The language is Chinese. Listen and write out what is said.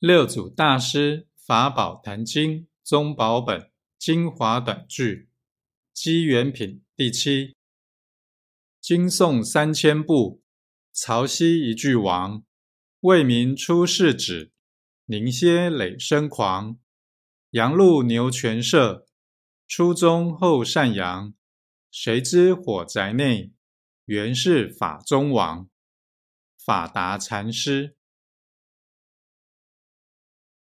六祖大师法宝坛经宗宝本精华短句机缘品第七，经诵三千部，曹溪一句王，为民出世子，宁歇累生狂，羊路牛泉社，初中后善扬，谁知火宅内，原是法中王，法达禅师。